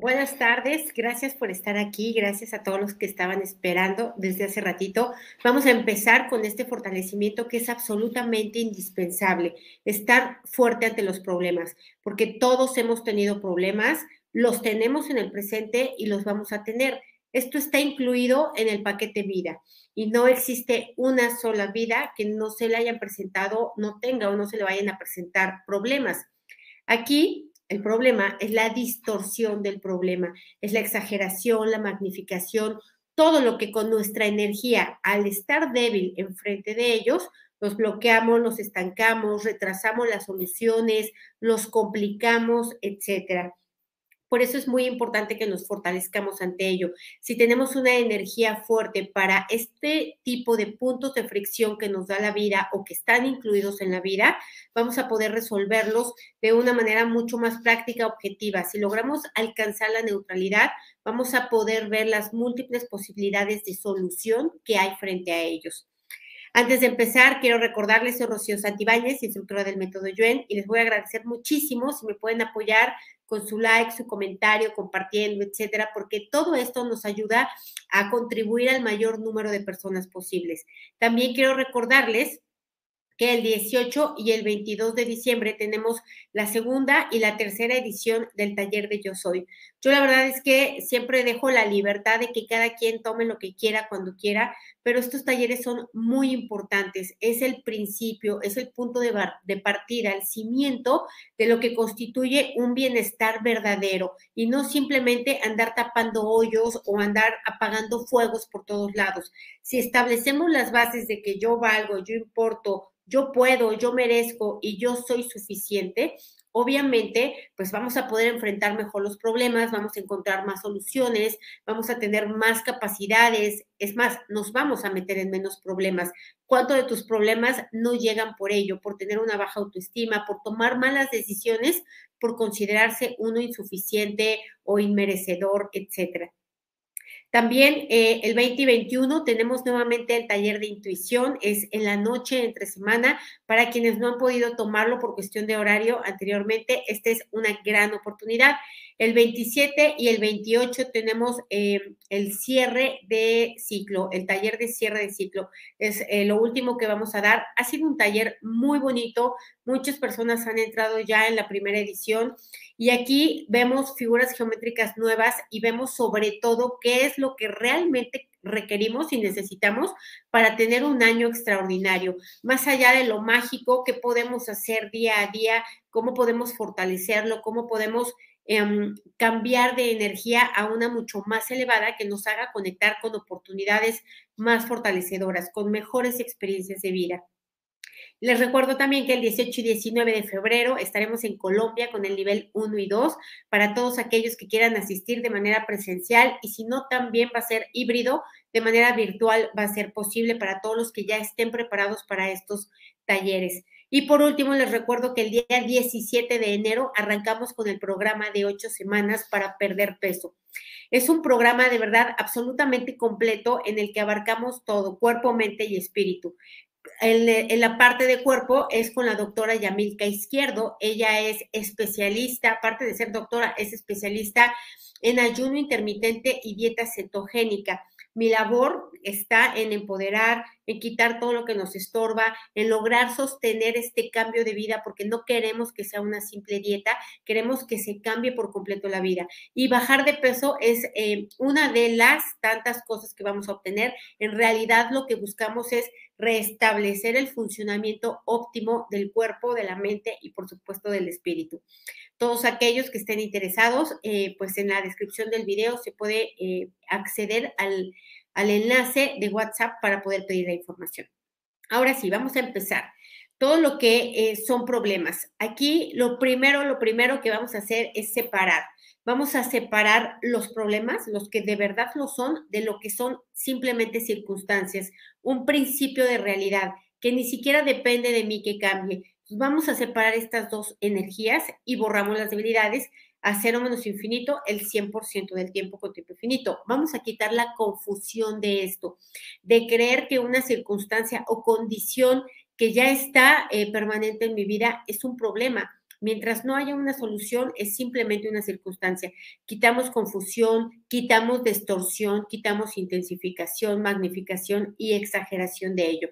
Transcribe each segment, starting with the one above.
Buenas tardes, gracias por estar aquí, gracias a todos los que estaban esperando desde hace ratito. Vamos a empezar con este fortalecimiento que es absolutamente indispensable, estar fuerte ante los problemas, porque todos hemos tenido problemas, los tenemos en el presente y los vamos a tener. Esto está incluido en el paquete vida y no existe una sola vida que no se le hayan presentado, no tenga o no se le vayan a presentar problemas. Aquí el problema es la distorsión del problema, es la exageración, la magnificación, todo lo que con nuestra energía, al estar débil enfrente de ellos, los bloqueamos, los estancamos, retrasamos las soluciones, los complicamos, etcétera. Por eso es muy importante que nos fortalezcamos ante ello. Si tenemos una energía fuerte para este tipo de puntos de fricción que nos da la vida o que están incluidos en la vida, vamos a poder resolverlos de una manera mucho más práctica, objetiva. Si logramos alcanzar la neutralidad, vamos a poder ver las múltiples posibilidades de solución que hay frente a ellos. Antes de empezar, quiero recordarles, soy Rocío Santibáñez, instructora del método Yuen, y les voy a agradecer muchísimo si me pueden apoyar con su like, su comentario, compartiendo, etcétera, porque todo esto nos ayuda a contribuir al mayor número de personas posibles. También quiero recordarles que el 18 y el 22 de diciembre tenemos la segunda y la tercera edición del taller de Yo Soy. Yo la verdad es que siempre dejo la libertad de que cada quien tome lo que quiera cuando quiera, pero estos talleres son muy importantes. Es el principio, es el punto de, partida, el cimiento de lo que constituye un bienestar verdadero y no simplemente andar tapando hoyos o andar apagando fuegos por todos lados. Si establecemos las bases de que yo valgo, yo importo, yo puedo, yo merezco y yo soy suficiente, obviamente, pues vamos a poder enfrentar mejor los problemas, vamos a encontrar más soluciones, vamos a tener más capacidades, es más, nos vamos a meter en menos problemas. ¿Cuánto de tus problemas no llegan por ello, por tener una baja autoestima, por tomar malas decisiones, por considerarse uno insuficiente o inmerecedor, etcétera? También eh, el 2021 tenemos nuevamente el taller de intuición, es en la noche, entre semana, para quienes no han podido tomarlo por cuestión de horario anteriormente, esta es una gran oportunidad. El 27 y el 28 tenemos eh, el cierre de ciclo, el taller de cierre de ciclo. Es eh, lo último que vamos a dar. Ha sido un taller muy bonito. Muchas personas han entrado ya en la primera edición y aquí vemos figuras geométricas nuevas y vemos sobre todo qué es lo que realmente requerimos y necesitamos para tener un año extraordinario. Más allá de lo mágico, qué podemos hacer día a día, cómo podemos fortalecerlo, cómo podemos Em, cambiar de energía a una mucho más elevada que nos haga conectar con oportunidades más fortalecedoras, con mejores experiencias de vida. Les recuerdo también que el 18 y 19 de febrero estaremos en Colombia con el nivel 1 y 2 para todos aquellos que quieran asistir de manera presencial y si no también va a ser híbrido, de manera virtual va a ser posible para todos los que ya estén preparados para estos talleres. Y por último, les recuerdo que el día 17 de enero arrancamos con el programa de ocho semanas para perder peso. Es un programa de verdad absolutamente completo en el que abarcamos todo, cuerpo, mente y espíritu. En, la parte de cuerpo es con la doctora Yamilka Izquierdo. Ella es especialista, aparte de ser doctora, es especialista en ayuno intermitente y dieta cetogénica. Mi labor está en empoderar, en quitar todo lo que nos estorba, en lograr sostener este cambio de vida, porque no queremos que sea una simple dieta, queremos que se cambie por completo la vida. Y bajar de peso es eh, una de las tantas cosas que vamos a obtener. En realidad lo que buscamos es restablecer el funcionamiento óptimo del cuerpo, de la mente y por supuesto del espíritu. Todos aquellos que estén interesados, eh, pues en la descripción del video se puede eh, acceder al, enlace de WhatsApp para poder pedir la información. Ahora sí, vamos a empezar. Todo lo que eh, son problemas. Aquí lo primero, lo primero que vamos a hacer es separar. Vamos a separar los problemas, los que de verdad lo son, de lo que son simplemente circunstancias, un principio de realidad que ni siquiera depende de mí que cambie, vamos a separar estas dos energías y borramos las debilidades a cero menos infinito el 100% del tiempo con tiempo infinito. Vamos a quitar la confusión de esto, de creer que una circunstancia o condición que ya está eh, permanente en mi vida es un problema. Mientras no haya una solución, es simplemente una circunstancia. Quitamos confusión, quitamos distorsión, quitamos intensificación, magnificación y exageración de ello.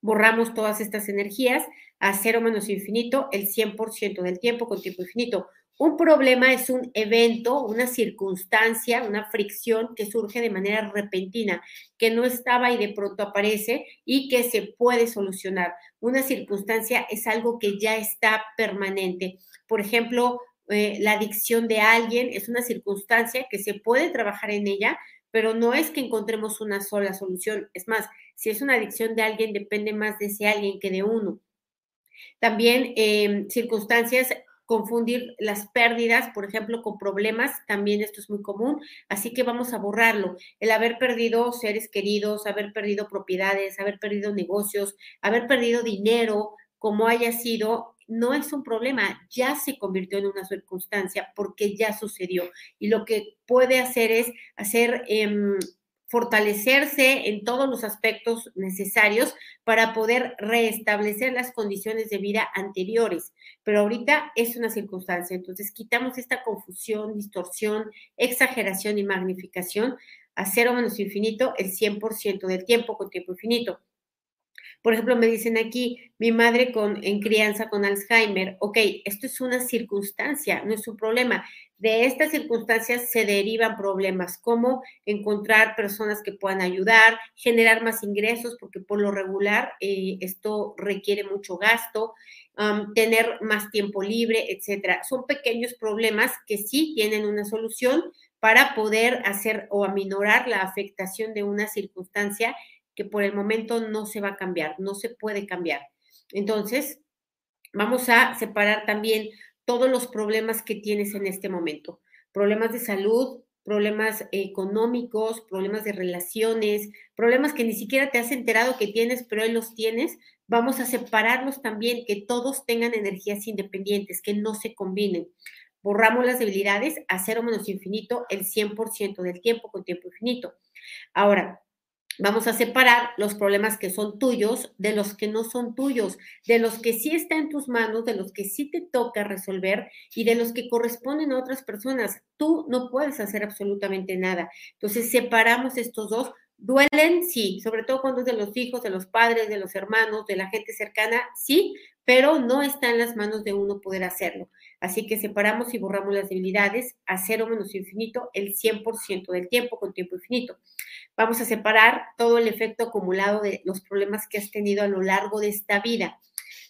Borramos todas estas energías a cero menos infinito el 100% del tiempo con tiempo infinito. Un problema es un evento, una circunstancia, una fricción que surge de manera repentina, que no estaba y de pronto aparece y que se puede solucionar. Una circunstancia es algo que ya está permanente. Por ejemplo, eh, la adicción de alguien es una circunstancia que se puede trabajar en ella, pero no es que encontremos una sola solución. Es más, si es una adicción de alguien, depende más de ese alguien que de uno. También eh, circunstancias confundir las pérdidas, por ejemplo, con problemas, también esto es muy común, así que vamos a borrarlo. El haber perdido seres queridos, haber perdido propiedades, haber perdido negocios, haber perdido dinero, como haya sido, no es un problema, ya se convirtió en una circunstancia porque ya sucedió. Y lo que puede hacer es hacer... Em, fortalecerse en todos los aspectos necesarios para poder restablecer las condiciones de vida anteriores. Pero ahorita es una circunstancia, entonces quitamos esta confusión, distorsión, exageración y magnificación a cero menos infinito el 100% del tiempo con tiempo infinito. Por ejemplo, me dicen aquí, mi madre con, en crianza con Alzheimer. Ok, esto es una circunstancia, no es un problema. De estas circunstancias se derivan problemas como encontrar personas que puedan ayudar, generar más ingresos, porque por lo regular eh, esto requiere mucho gasto, tener más tiempo libre, etcétera. Son pequeños problemas que sí tienen una solución para poder hacer o aminorar la afectación de una circunstancia que por el momento no se va a cambiar, no se puede cambiar. Entonces, vamos a separar también todos los problemas que tienes en este momento. Problemas de salud, problemas económicos, problemas de relaciones, problemas que ni siquiera te has enterado que tienes, pero hoy los tienes. Vamos a separarlos también, que todos tengan energías independientes, que no se combinen. Borramos las debilidades a cero menos infinito el 100% del tiempo con tiempo infinito. Ahora, Vamos a separar los problemas que son tuyos de los que no son tuyos, de los que sí está en tus manos, de los que sí te toca resolver y de los que corresponden a otras personas. Tú no puedes hacer absolutamente nada. Entonces, separamos estos dos. ¿Duelen? Sí, sobre todo cuando es de los hijos, de los padres, de los hermanos, de la gente cercana, sí, pero no está en las manos de uno poder hacerlo. Así que separamos y borramos las debilidades a cero menos infinito el 100% del tiempo con tiempo infinito. Vamos a separar todo el efecto acumulado de los problemas que has tenido a lo largo de esta vida.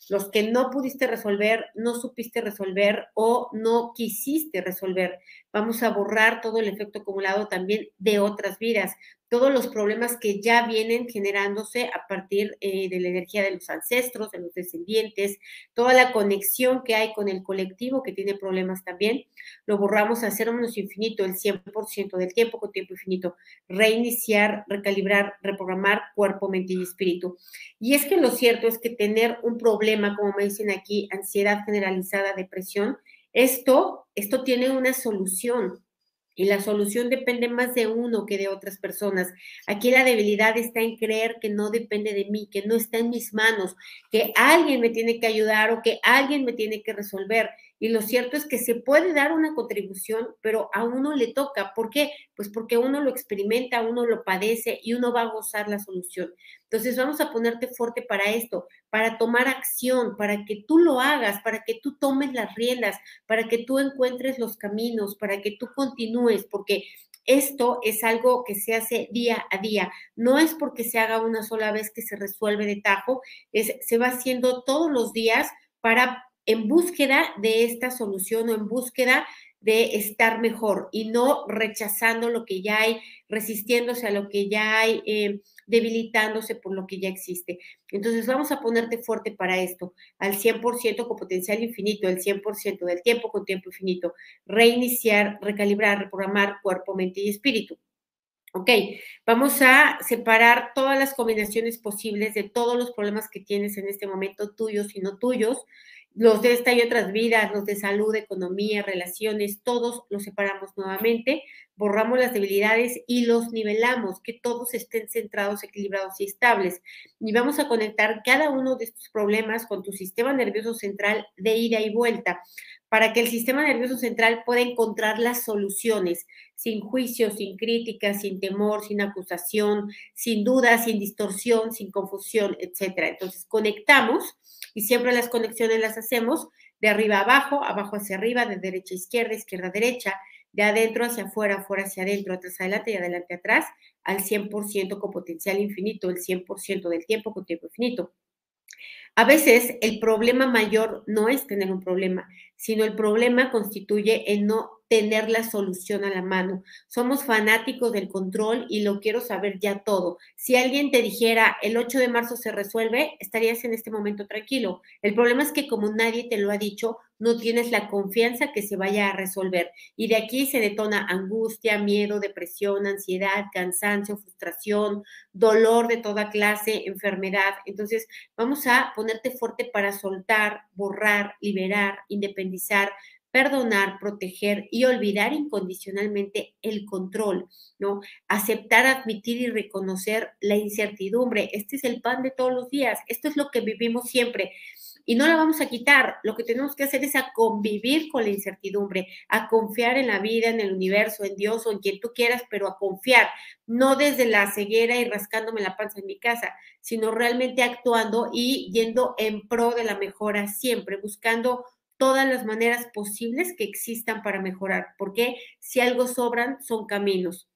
Los que no pudiste resolver, no supiste resolver o no quisiste resolver. Vamos a borrar todo el efecto acumulado también de otras vidas todos los problemas que ya vienen generándose a partir eh, de la energía de los ancestros, de los descendientes, toda la conexión que hay con el colectivo que tiene problemas también, lo borramos a cero menos infinito el 100% del tiempo con tiempo infinito, reiniciar, recalibrar, reprogramar cuerpo, mente y espíritu. Y es que lo cierto es que tener un problema, como me dicen aquí, ansiedad generalizada, depresión, esto, esto tiene una solución y la solución depende más de uno que de otras personas. Aquí la debilidad está en creer que no depende de mí, que no está en mis manos, que alguien me tiene que ayudar o que alguien me tiene que resolver. Y lo cierto es que se puede dar una contribución, pero a uno le toca. ¿Por qué? Pues porque uno lo experimenta, uno lo padece y uno va a gozar la solución. Entonces vamos a ponerte fuerte para esto, para tomar acción, para que tú lo hagas, para que tú tomes las riendas, para que tú encuentres los caminos, para que tú continúes, porque esto es algo que se hace día a día. No es porque se haga una sola vez que se resuelve de tajo, es, se va haciendo todos los días para en búsqueda de esta solución o en búsqueda de estar mejor y no rechazando lo que ya hay, resistiéndose a lo que ya hay, eh, debilitándose por lo que ya existe. Entonces vamos a ponerte fuerte para esto, al 100% con potencial infinito, el 100% del tiempo con tiempo infinito, reiniciar, recalibrar, reprogramar cuerpo, mente y espíritu. Ok, vamos a separar todas las combinaciones posibles de todos los problemas que tienes en este momento, tuyos y no tuyos, los de esta y otras vidas, los de salud, economía, relaciones, todos los separamos nuevamente, borramos las debilidades y los nivelamos, que todos estén centrados, equilibrados y estables. Y vamos a conectar cada uno de estos problemas con tu sistema nervioso central de ida y vuelta, para que el sistema nervioso central pueda encontrar las soluciones, sin juicio, sin crítica, sin temor, sin acusación, sin duda, sin distorsión, sin confusión, etc. Entonces conectamos y siempre las conexiones las hacemos de arriba a abajo, abajo hacia arriba, de derecha a izquierda, izquierda a derecha, de adentro hacia afuera, afuera hacia adentro, atrás adelante y adelante atrás, al 100% con potencial infinito, el 100% del tiempo con tiempo infinito. A veces el problema mayor no es tener un problema, sino el problema constituye en no tener la solución a la mano. Somos fanáticos del control y lo quiero saber ya todo. Si alguien te dijera el 8 de marzo se resuelve, estarías en este momento tranquilo. El problema es que como nadie te lo ha dicho, no tienes la confianza que se vaya a resolver. Y de aquí se detona angustia, miedo, depresión, ansiedad, cansancio, frustración, dolor de toda clase, enfermedad. Entonces, vamos a ponerte fuerte para soltar, borrar, liberar, independizar, perdonar, proteger y olvidar incondicionalmente el control, ¿no? Aceptar, admitir y reconocer la incertidumbre. Este es el pan de todos los días. Esto es lo que vivimos siempre. Y no la vamos a quitar. Lo que tenemos que hacer es a convivir con la incertidumbre, a confiar en la vida, en el universo, en Dios o en quien tú quieras, pero a confiar, no desde la ceguera y rascándome la panza en mi casa, sino realmente actuando y yendo en pro de la mejora siempre, buscando todas las maneras posibles que existan para mejorar, porque si algo sobran son caminos.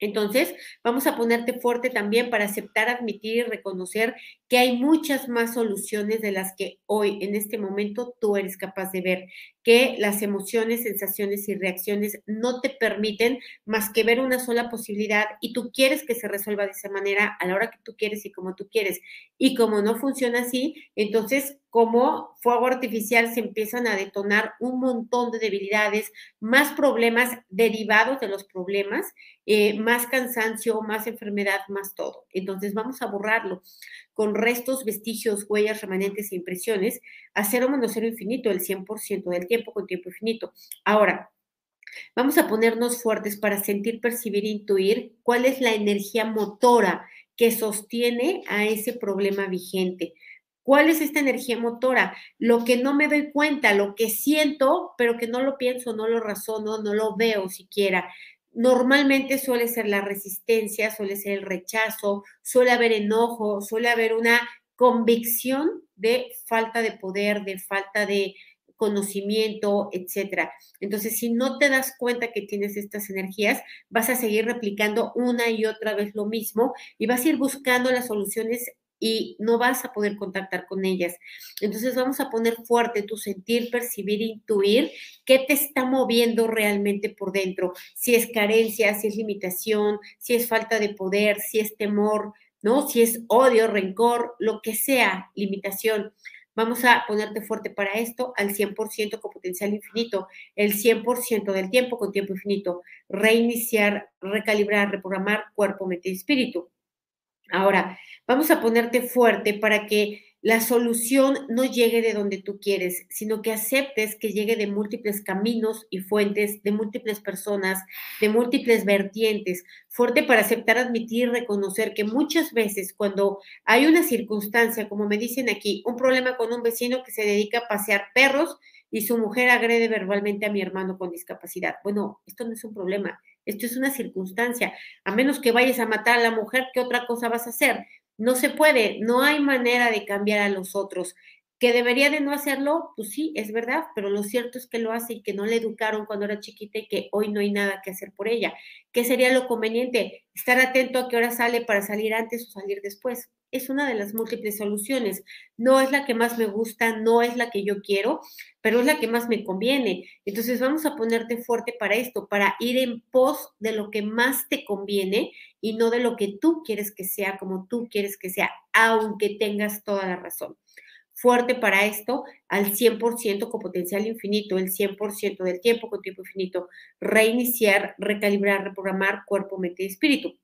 Entonces, vamos a ponerte fuerte también para aceptar, admitir y reconocer que hay muchas más soluciones de las que hoy, en este momento, tú eres capaz de ver, que las emociones, sensaciones y reacciones no te permiten más que ver una sola posibilidad y tú quieres que se resuelva de esa manera a la hora que tú quieres y como tú quieres. Y como no funciona así, entonces como fuego artificial se empiezan a detonar un montón de debilidades, más problemas derivados de los problemas, eh, más cansancio, más enfermedad, más todo. Entonces vamos a borrarlo con restos, vestigios, huellas, remanentes e impresiones, a cero menos cero infinito, el 100% del tiempo con tiempo infinito. Ahora, vamos a ponernos fuertes para sentir, percibir, intuir cuál es la energía motora que sostiene a ese problema vigente. ¿Cuál es esta energía motora? Lo que no me doy cuenta, lo que siento, pero que no lo pienso, no lo razono, no lo veo siquiera. Normalmente suele ser la resistencia, suele ser el rechazo, suele haber enojo, suele haber una convicción de falta de poder, de falta de conocimiento, etcétera. Entonces, si no te das cuenta que tienes estas energías, vas a seguir replicando una y otra vez lo mismo y vas a ir buscando las soluciones y no vas a poder contactar con ellas. Entonces vamos a poner fuerte tu sentir, percibir, intuir qué te está moviendo realmente por dentro, si es carencia, si es limitación, si es falta de poder, si es temor, ¿no? Si es odio, rencor, lo que sea, limitación. Vamos a ponerte fuerte para esto al 100% con potencial infinito, el 100% del tiempo con tiempo infinito, reiniciar, recalibrar, reprogramar cuerpo, mente y espíritu. Ahora, vamos a ponerte fuerte para que la solución no llegue de donde tú quieres, sino que aceptes que llegue de múltiples caminos y fuentes, de múltiples personas, de múltiples vertientes. Fuerte para aceptar, admitir, reconocer que muchas veces cuando hay una circunstancia, como me dicen aquí, un problema con un vecino que se dedica a pasear perros y su mujer agrede verbalmente a mi hermano con discapacidad. Bueno, esto no es un problema, esto es una circunstancia. A menos que vayas a matar a la mujer, ¿qué otra cosa vas a hacer? No se puede, no hay manera de cambiar a los otros. Que debería de no hacerlo, pues sí, es verdad, pero lo cierto es que lo hace y que no le educaron cuando era chiquita y que hoy no hay nada que hacer por ella. ¿Qué sería lo conveniente? Estar atento a qué hora sale para salir antes o salir después. Es una de las múltiples soluciones. No es la que más me gusta, no es la que yo quiero, pero es la que más me conviene. Entonces vamos a ponerte fuerte para esto, para ir en pos de lo que más te conviene y no de lo que tú quieres que sea como tú quieres que sea, aunque tengas toda la razón fuerte para esto al 100% con potencial infinito, el 100% del tiempo con tiempo infinito, reiniciar, recalibrar, reprogramar cuerpo, mente y espíritu.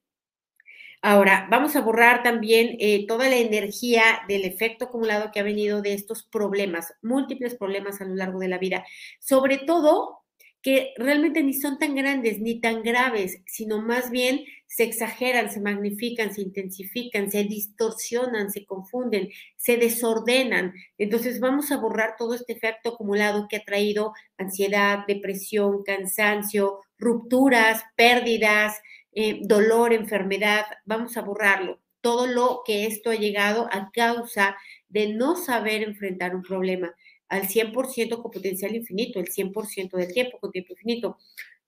Ahora, vamos a borrar también eh, toda la energía del efecto acumulado que ha venido de estos problemas, múltiples problemas a lo largo de la vida. Sobre todo que realmente ni son tan grandes ni tan graves, sino más bien se exageran, se magnifican, se intensifican, se distorsionan, se confunden, se desordenan. Entonces vamos a borrar todo este efecto acumulado que ha traído ansiedad, depresión, cansancio, rupturas, pérdidas, eh, dolor, enfermedad. Vamos a borrarlo. Todo lo que esto ha llegado a causa de no saber enfrentar un problema al 100% con potencial infinito, el 100% del tiempo con tiempo infinito,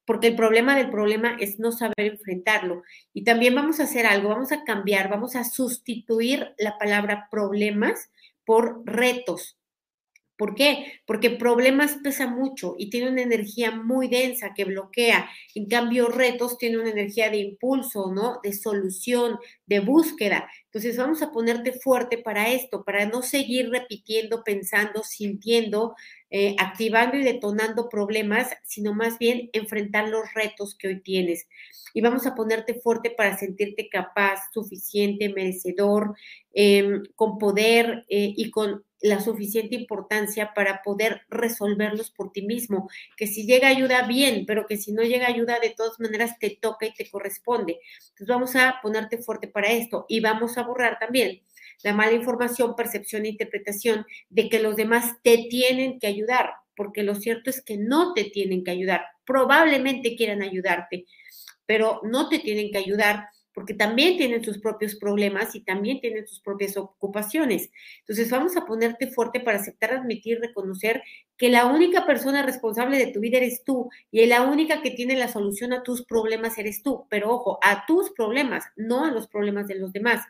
porque el problema del problema es no saber enfrentarlo. Y también vamos a hacer algo, vamos a cambiar, vamos a sustituir la palabra problemas por retos. ¿Por qué? Porque problemas pesa mucho y tiene una energía muy densa que bloquea. En cambio, retos tiene una energía de impulso, ¿no? De solución, de búsqueda. Entonces, vamos a ponerte fuerte para esto, para no seguir repitiendo, pensando, sintiendo, eh, activando y detonando problemas, sino más bien enfrentar los retos que hoy tienes. Y vamos a ponerte fuerte para sentirte capaz, suficiente, merecedor, em, con poder eh, y con la suficiente importancia para poder resolverlos por ti mismo. Que si llega ayuda, bien, pero que si no llega ayuda, de todas maneras te toca y te corresponde. Entonces vamos a ponerte fuerte para esto y vamos a borrar también la mala información, percepción e interpretación de que los demás te tienen que ayudar, porque lo cierto es que no te tienen que ayudar. Probablemente quieran ayudarte, pero no te tienen que ayudar porque también tienen sus propios problemas y también tienen sus propias ocupaciones. Entonces vamos a ponerte fuerte para aceptar, admitir, reconocer que la única persona responsable de tu vida eres tú y la única que tiene la solución a tus problemas eres tú. Pero ojo, a tus problemas, no a los problemas de los demás.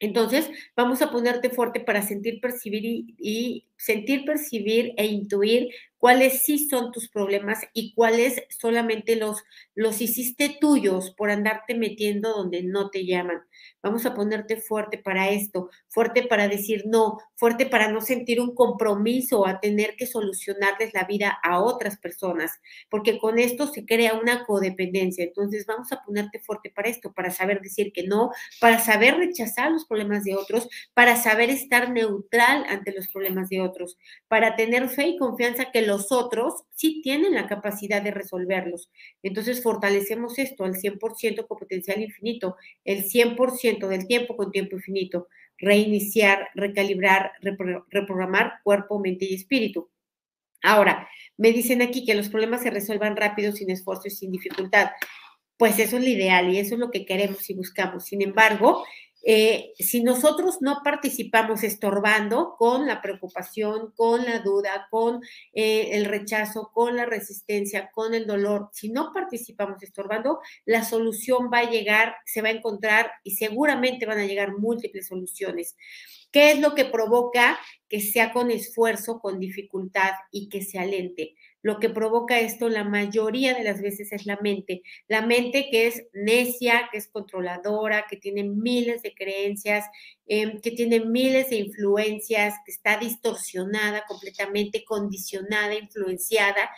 Entonces, vamos a ponerte fuerte para sentir, percibir y, sentir, percibir e intuir cuáles sí son tus problemas y cuáles solamente los, los hiciste tuyos por andarte metiendo donde no te llaman. Vamos a ponerte fuerte para esto, fuerte para decir no, fuerte para no sentir un compromiso a tener que solucionarles la vida a otras personas, porque con esto se crea una codependencia. Entonces vamos a ponerte fuerte para esto, para saber decir que no, para saber rechazar los problemas de otros, para saber estar neutral ante los problemas de otros, para tener fe y confianza que los otros sí tienen la capacidad de resolverlos. Entonces fortalecemos esto al 100% con potencial infinito, el 100% del tiempo con tiempo infinito, reiniciar, recalibrar, reprogramar cuerpo, mente y espíritu. Ahora, me dicen aquí que los problemas se resuelvan rápido, sin esfuerzo y sin dificultad. Pues eso es lo ideal y eso es lo que queremos y buscamos. Sin embargo, eh, si nosotros no participamos estorbando con la preocupación, con la duda, con eh, el rechazo, con la resistencia, con el dolor, si no participamos estorbando, la solución va a llegar, se va a encontrar y seguramente van a llegar múltiples soluciones. ¿Qué es lo que provoca que sea con esfuerzo, con dificultad y que se alente? Lo que provoca esto la mayoría de las veces es la mente. La mente que es necia, que es controladora, que tiene miles de creencias, em, que tiene miles de influencias, que está distorsionada, completamente condicionada, influenciada,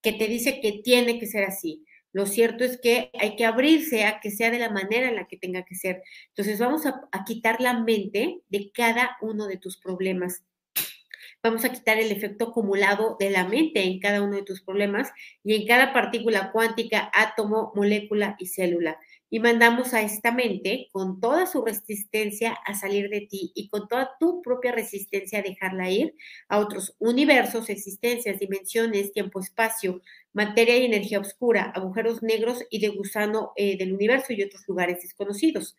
que te dice que tiene que ser así. Lo cierto es que hay que abrirse a que sea de la manera en la que tenga que ser. Entonces vamos a, a quitar la mente de cada uno de tus problemas vamos a quitar el efecto acumulado de la mente en cada uno de tus problemas y en cada partícula cuántica, átomo, molécula y célula. Y mandamos a esta mente con toda su resistencia a salir de ti y con toda tu propia resistencia a dejarla ir a otros universos, existencias, dimensiones, tiempo, espacio, materia y energía oscura, agujeros negros y de gusano eh, del universo y otros lugares desconocidos.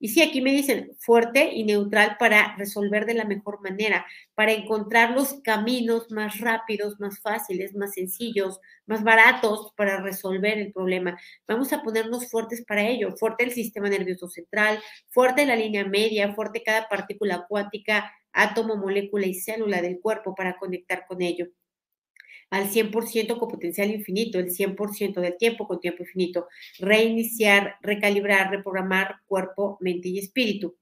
Y sí, aquí me dicen fuerte y neutral para resolver de la mejor manera, para encontrar los caminos más rápidos, más fáciles, más sencillos, más baratos para resolver el problema. Vamos a ponernos fuertes para ello, fuerte el sistema nervioso central, fuerte la línea media, fuerte cada partícula cuántica, átomo, molécula y célula del cuerpo para conectar con ello al 100% con potencial infinito, el 100% del tiempo con tiempo infinito, reiniciar, recalibrar, reprogramar cuerpo, mente y espíritu.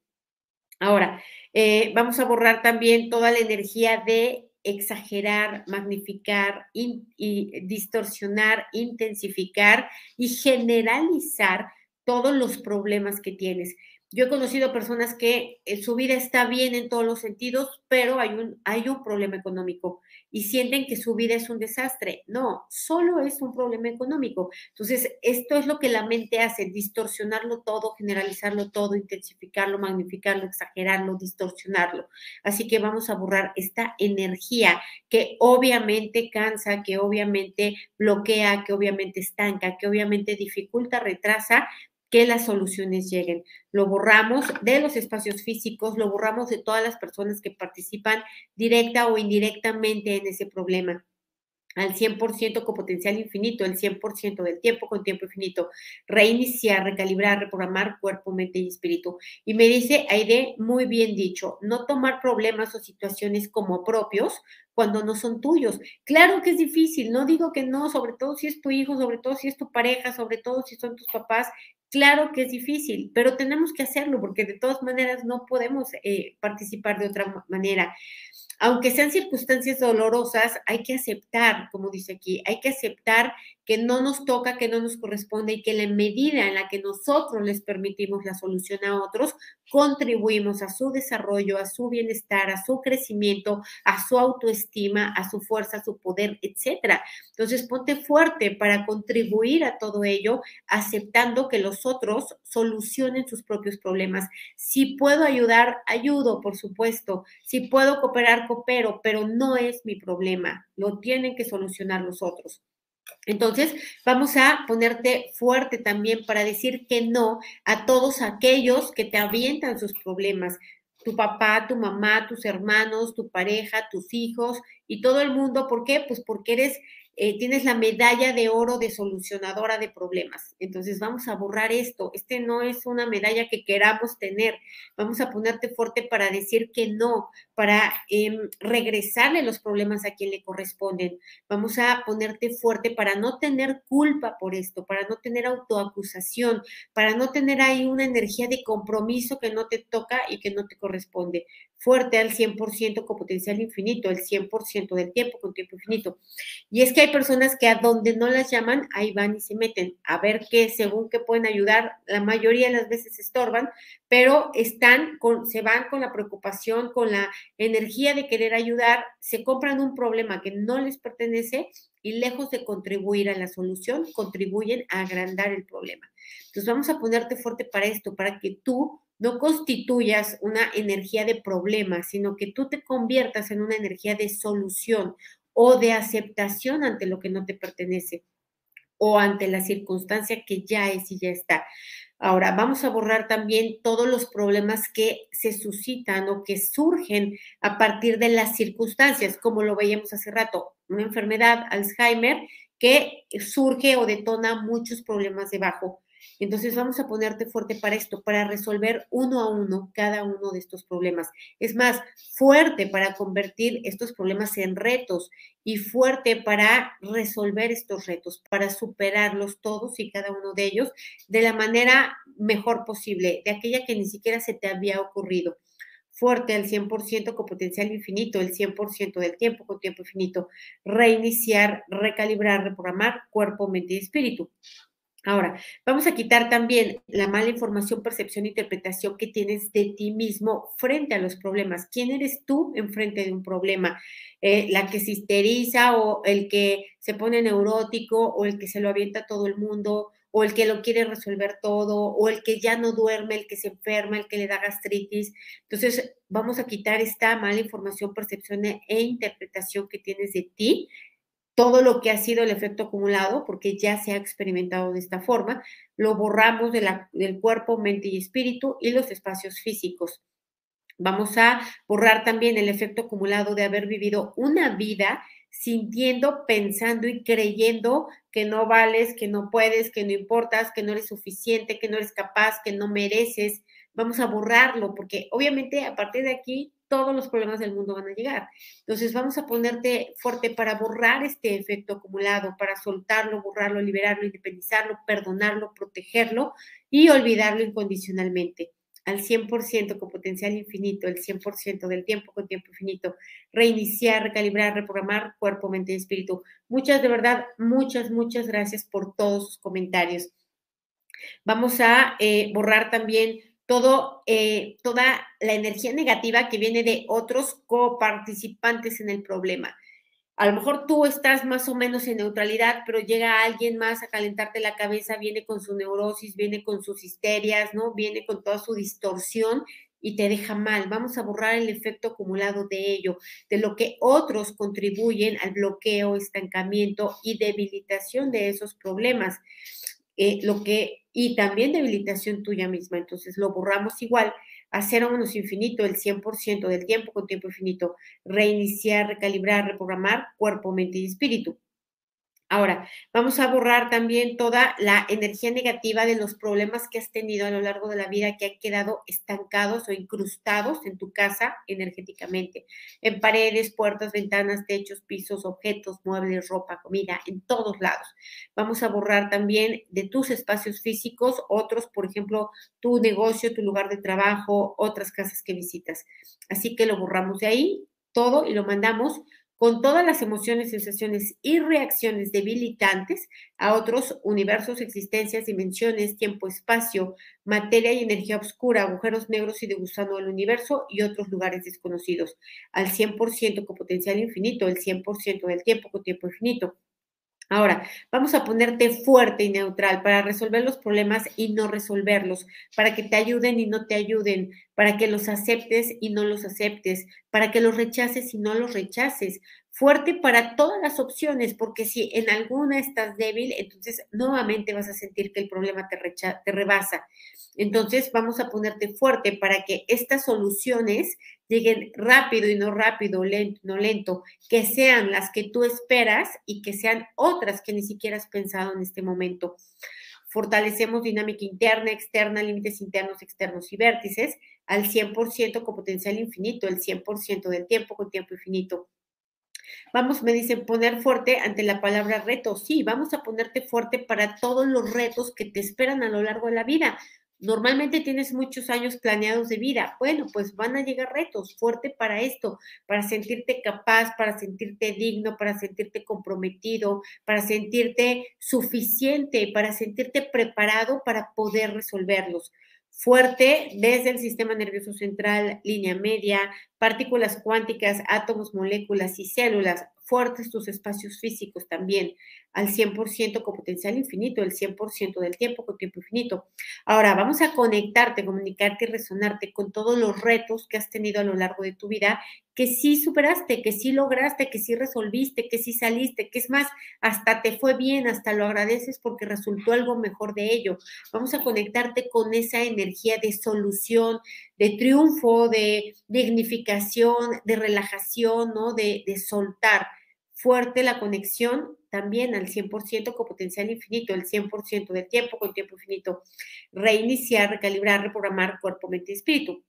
Ahora, eh, vamos a borrar también toda la energía de exagerar, magnificar, y distorsionar, intensificar y generalizar todos los problemas que tienes. Yo he conocido personas que eh, su vida está bien en todos los sentidos, pero hay un, hay un problema económico y sienten que su vida es un desastre. No, solo es un problema económico. Entonces, esto es lo que la mente hace, distorsionarlo todo, generalizarlo todo, intensificarlo, magnificarlo, exagerarlo, distorsionarlo. Así que vamos a borrar esta energía que obviamente cansa, que obviamente bloquea, que obviamente estanca, que obviamente dificulta, retrasa que las soluciones lleguen. Lo borramos de los espacios físicos, lo borramos de todas las personas que participan directa o indirectamente en ese problema al 100% con potencial infinito, el 100% del tiempo con tiempo infinito, reiniciar, recalibrar, reprogramar cuerpo, mente y espíritu. Y me dice Aide, muy bien dicho, no tomar problemas o situaciones como propios cuando no son tuyos. Claro que es difícil, no digo que no, sobre todo si es tu hijo, sobre todo si es tu pareja, sobre todo si son tus papás, Claro que es difícil, pero tenemos que hacerlo porque de todas maneras no podemos eh, participar de otra manera aunque sean circunstancias dolorosas, hay que aceptar, como dice aquí, hay que aceptar que no nos toca, que no nos corresponde y que la medida en la que nosotros les permitimos la solución a otros, contribuimos a su desarrollo, a su bienestar, a su crecimiento, a su autoestima, a su fuerza, a su poder, etcétera. Entonces, ponte fuerte para contribuir a todo ello, aceptando que los otros solucionen sus propios problemas. Si puedo ayudar, ayudo, por supuesto. Si puedo cooperar, coopero, pero no es mi problema. Lo tienen que solucionar los otros. Entonces, vamos a ponerte fuerte también para decir que no a todos aquellos que te avientan sus problemas. Tu papá, tu mamá, tus hermanos, tu pareja, tus hijos y todo el mundo. ¿Por qué? Pues porque eres eh, tienes la medalla de oro de solucionadora de problemas. Entonces vamos a borrar esto. Este no es una medalla que queramos tener. Vamos a ponerte fuerte para decir que no, para em, regresarle los problemas a quien le corresponden. Vamos a ponerte fuerte para no tener culpa por esto, para no tener autoacusación, para no tener ahí una energía de compromiso que no te toca y que no te corresponde fuerte al 100% con potencial infinito, el 100% del tiempo con tiempo infinito. Y es que hay personas que a donde no las llaman, ahí van y se meten a ver qué, según qué pueden ayudar, la mayoría de las veces estorban, pero están con, se van con la preocupación, con la energía de querer ayudar, se compran un problema que no les pertenece y lejos de contribuir a la solución, contribuyen a agrandar el problema. Entonces vamos a ponerte fuerte para esto, para que tú no constituyas una energía de problema, sino que tú te conviertas en una energía de solución o de aceptación ante lo que no te pertenece o ante la circunstancia que ya es y ya está. Ahora, vamos a borrar también todos los problemas que se suscitan o que surgen a partir de las circunstancias, como lo veíamos hace rato, una enfermedad, Alzheimer, que surge o detona muchos problemas debajo. Entonces vamos a ponerte fuerte para esto, para resolver uno a uno cada uno de estos problemas. Es más, fuerte para convertir estos problemas en retos y fuerte para resolver estos retos, para superarlos todos y cada uno de ellos de la manera mejor posible, de aquella que ni siquiera se te había ocurrido fuerte al 100% con potencial infinito, el 100% del tiempo con tiempo infinito, reiniciar, recalibrar, reprogramar cuerpo, mente y espíritu. Ahora, vamos a quitar también la mala información, percepción, interpretación que tienes de ti mismo frente a los problemas. ¿Quién eres tú en frente de un problema? Eh, la que se histeriza o el que se pone neurótico o el que se lo avienta a todo el mundo o el que lo quiere resolver todo o el que ya no duerme, el que se enferma, el que le da gastritis. Entonces, vamos a quitar esta mala información, percepción e interpretación que tienes de ti todo lo que ha sido el efecto acumulado, porque ya se ha experimentado de esta forma, lo borramos del cuerpo, mente y espíritu y los espacios físicos. Vamos a borrar también el efecto acumulado de haber vivido una vida sintiendo, pensando y creyendo que no vales, que no puedes, que no importas, que no eres suficiente, que no eres capaz, que no mereces. Vamos a borrarlo porque obviamente a partir de aquí todos los problemas del mundo van a llegar. Entonces vamos a ponerte fuerte para borrar este efecto acumulado, para soltarlo, borrarlo, liberarlo, independizarlo, perdonarlo, protegerlo y olvidarlo incondicionalmente al 100% con potencial infinito, el 100% del tiempo con tiempo infinito, reiniciar, recalibrar, reprogramar cuerpo, mente y espíritu. Muchas, de verdad, muchas, muchas gracias por todos sus comentarios. Vamos a eh, borrar también todo, eh, toda la energía negativa que viene de otros coparticipantes en el problema. A lo mejor tú estás más o menos en neutralidad, pero llega alguien más a calentarte la cabeza, viene con su neurosis, viene con sus histerias, ¿no? Viene con toda su distorsión y te deja mal. Vamos a borrar el efecto acumulado de ello, de lo que otros contribuyen al bloqueo, estancamiento y debilitación de esos problemas. Eh, lo que, y también debilitación tuya misma. Entonces lo borramos igual a cero menos infinito, el 100% del tiempo con tiempo infinito. Reiniciar, recalibrar, reprogramar cuerpo, mente y espíritu. Ahora, vamos a borrar también toda la energía negativa de los problemas que has tenido a lo largo de la vida que han quedado estancados o incrustados en tu casa energéticamente, en paredes, puertas, ventanas, techos, pisos, objetos, muebles, ropa, comida, en todos lados. Vamos a borrar también de tus espacios físicos otros, por ejemplo, tu negocio, tu lugar de trabajo, otras casas que visitas. Así que lo borramos de ahí todo y lo mandamos con todas las emociones, sensaciones y reacciones debilitantes a otros universos, existencias, dimensiones, tiempo, espacio, materia y energía oscura, agujeros negros y de gusano del universo y otros lugares desconocidos, al 100% con potencial infinito, el 100% del tiempo con tiempo infinito. Ahora, vamos a ponerte fuerte y neutral para resolver los problemas y no resolverlos, para que te ayuden y no te ayuden, para que los aceptes y no los aceptes, para que los rechaces y no los rechaces. Fuerte para todas las opciones, porque si en alguna estás débil, entonces nuevamente vas a sentir que el problema te, te rebasa. Entonces vamos a ponerte fuerte para que estas soluciones lleguen rápido y no rápido, lento, no lento, que sean las que tú esperas y que sean otras que ni siquiera has pensado en este momento. Fortalecemos dinámica interna, externa, límites internos, externos y vértices al 100% con potencial infinito, el 100% del tiempo con tiempo infinito. Vamos, me dicen, poner fuerte ante la palabra reto. Sí, vamos a ponerte fuerte para todos los retos que te esperan a lo largo de la vida. Normalmente tienes muchos años planeados de vida. Bueno, pues van a llegar retos fuerte para esto, para sentirte capaz, para sentirte digno, para sentirte comprometido, para sentirte suficiente, para sentirte preparado para poder resolverlos. Fuerte desde el sistema nervioso central, línea media, partículas cuánticas, átomos, moléculas y células, fuertes tus espacios físicos también, al 100% con potencial infinito, el 100% del tiempo con tiempo infinito. Ahora, vamos a conectarte, comunicarte y resonarte con todos los retos que has tenido a lo largo de tu vida, que sí superaste, que sí lograste, que sí resolviste, que sí saliste, que es más, hasta te fue bien, hasta lo agradeces porque resultó algo mejor de ello. Vamos a conectarte con esa energía de solución, de triunfo, de dignificación, de relajación, ¿no? De, de soltar fuerte la conexión también al 100% con potencial infinito, el 100% del tiempo con tiempo infinito. Reiniciar, recalibrar, reprogramar cuerpo, mente y espíritu.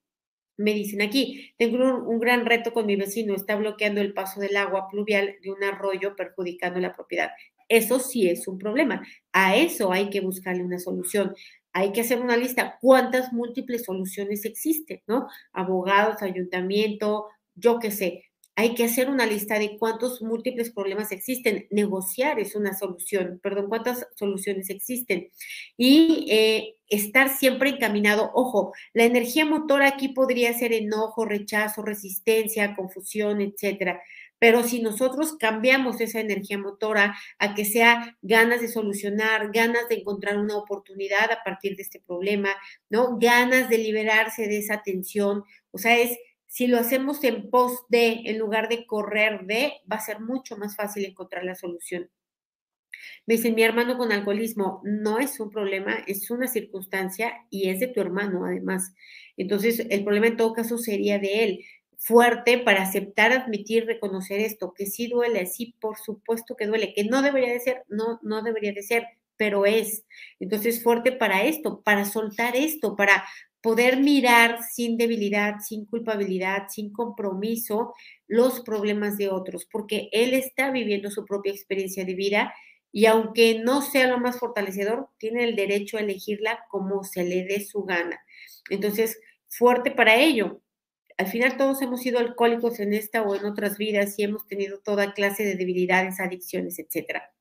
Me dicen aquí, tengo un, gran reto con mi vecino, está bloqueando el paso del agua pluvial de un arroyo perjudicando la propiedad. Eso sí es un problema. A eso hay que buscarle una solución. Hay que hacer una lista. ¿Cuántas múltiples soluciones existen? ¿No? Abogados, ayuntamiento, yo qué sé hay que hacer una lista de cuántos múltiples problemas existen. Negociar es una solución, perdón, cuántas soluciones existen. Y eh, estar siempre encaminado. Ojo, la energía motora aquí podría ser enojo, rechazo, resistencia, confusión, etcétera. Pero si nosotros cambiamos esa energía motora a que sea ganas de solucionar, ganas de encontrar una oportunidad a partir de este problema, ¿no? Ganas de liberarse de esa tensión, o sea, es si lo hacemos en pos de, en lugar de correr de, va a ser mucho más fácil encontrar la solución. Me dicen, mi hermano con alcoholismo no es un problema, es una circunstancia y es de tu hermano además. Entonces, el problema en todo caso sería de él. Fuerte para aceptar, admitir, reconocer esto, que sí duele, sí, por supuesto que duele, que no debería de ser, no, no debería de ser, pero es. Entonces, fuerte para esto, para soltar esto, para poder mirar sin debilidad, sin culpabilidad, sin compromiso los problemas de otros, porque él está viviendo su propia experiencia de vida y aunque no sea lo más fortalecedor, tiene el derecho a elegirla como se le dé su gana. Entonces, fuerte para ello. Al final todos hemos sido alcohólicos en esta o en otras vidas y hemos tenido toda clase de debilidades, adicciones, etcétera.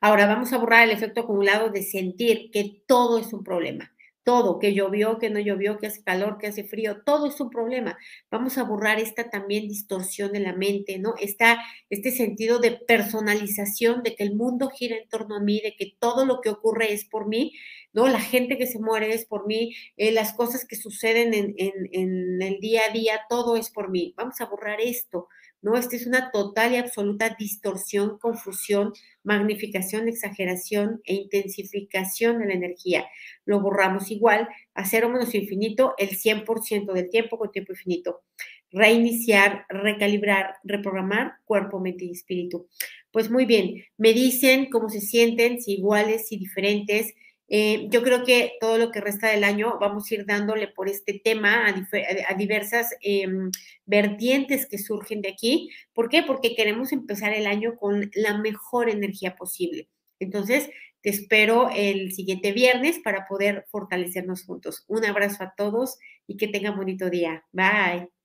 Ahora vamos a borrar el efecto acumulado de sentir que todo es un problema todo, que llovió, que no llovió, que hace calor, que hace frío, todo es un problema. Vamos a borrar esta también distorsión de la mente, ¿no? Está este sentido de personalización, de que el mundo gira en torno a mí, de que todo lo que ocurre es por mí, ¿no? La gente que se muere es por mí, eh, las cosas que suceden en, en el día a día, todo es por mí. Vamos a borrar esto. ¿No? Esta es una total y absoluta distorsión, confusión, magnificación, exageración e intensificación de la energía. Lo borramos igual a cero menos infinito el 100% del tiempo con tiempo infinito. Reiniciar, recalibrar, reprogramar cuerpo, mente y espíritu. Pues muy bien, me dicen cómo se sienten, si iguales, si diferentes. Eh, yo creo que todo lo que resta del año vamos a ir dándole por este tema a, diversas em, vertientes que surgen de aquí. ¿Por qué? Porque queremos empezar el año con la mejor energía posible. Entonces, te espero el siguiente viernes para poder fortalecernos juntos. Un abrazo a todos y que tengan bonito día. Bye.